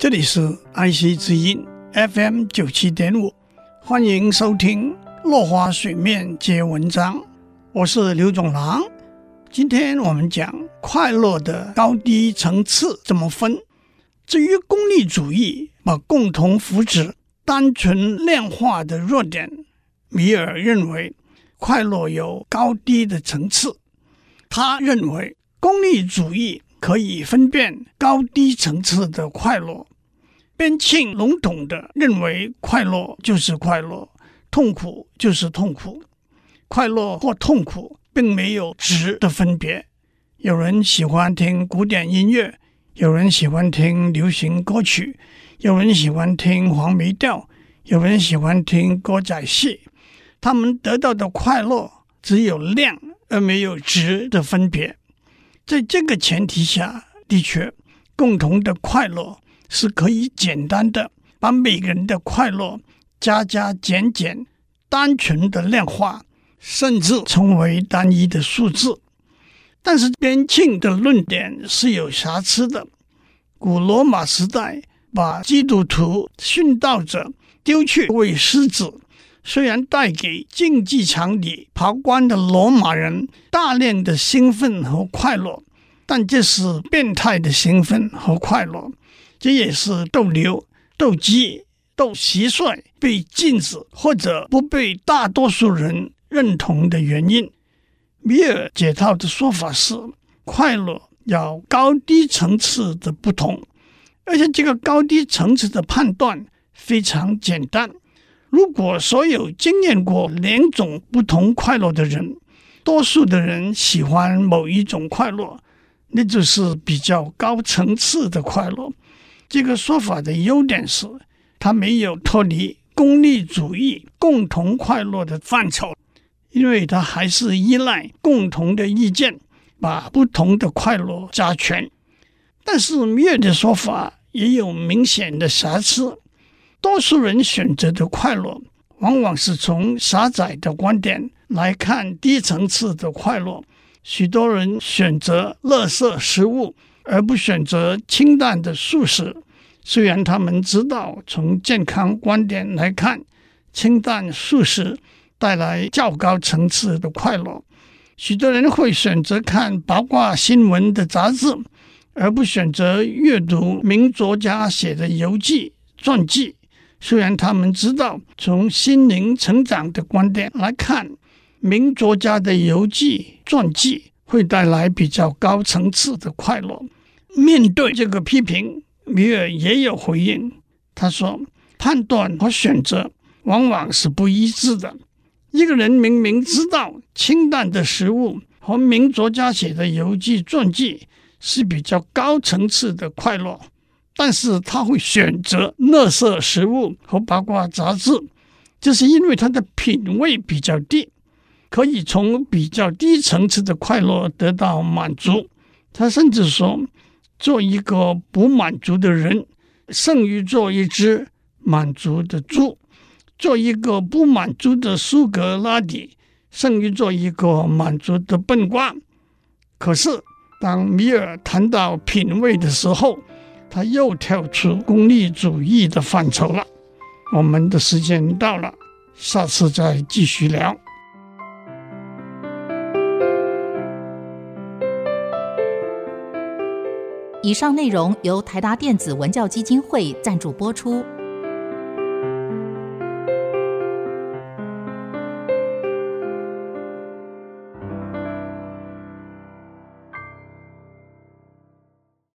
这里是爱惜之音 FM 九七点五，欢迎收听《落花水面皆文章》，我是刘总郎。今天我们讲快乐的高低层次怎么分。至于功利主义把共同福祉单纯量化的弱点，米尔认为快乐有高低的层次。他认为功利主义可以分辨高低层次的快乐。边沁笼统地认为快乐就是快乐，痛苦就是痛苦，快乐或痛苦并没有质的分别。有人喜欢听古典音乐，有人喜欢听流行歌曲，有人喜欢听黄梅调，有人喜欢听歌仔戏。他们得到的快乐只有量而没有质的分别。在这个前提下，的确，共同的快乐。是可以简单的把每个人的快乐加加减减，单纯的量化，甚至成为单一的数字。但是边沁的论点是有瑕疵的。古罗马时代把基督徒殉道者丢去喂狮子，虽然带给竞技场里旁观的罗马人大量的兴奋和快乐，但这是变态的兴奋和快乐。这也是斗牛、斗鸡、斗蟋蟀被禁止或者不被大多数人认同的原因。米尔解套的说法是：快乐有高低层次的不同，而且这个高低层次的判断非常简单。如果所有经验过两种不同快乐的人，多数的人喜欢某一种快乐，那就是比较高层次的快乐。这个说法的优点是，它没有脱离功利主义共同快乐的范畴，因为它还是依赖共同的意见，把不同的快乐加权。但是米尔的说法也有明显的瑕疵。多数人选择的快乐，往往是从狭窄的观点来看低层次的快乐。许多人选择垃圾食物。而不选择清淡的素食，虽然他们知道从健康观点来看，清淡素食带来较高层次的快乐。许多人会选择看八卦新闻的杂志，而不选择阅读名作家写的游记传记。虽然他们知道从心灵成长的观点来看，名作家的游记传记。会带来比较高层次的快乐。面对这个批评，米尔也有回应。他说：“判断和选择往往是不一致的。一个人明明知道清淡的食物和名作家写的游记传记是比较高层次的快乐，但是他会选择垃圾食物和八卦杂志，这是因为他的品味比较低。”可以从比较低层次的快乐得到满足。他甚至说，做一个不满足的人，胜于做一只满足的猪；做一个不满足的苏格拉底，胜于做一个满足的笨瓜。可是，当米尔谈到品味的时候，他又跳出功利主义的范畴了。我们的时间到了，下次再继续聊。以上内容由台达电子文教基金会赞助播出。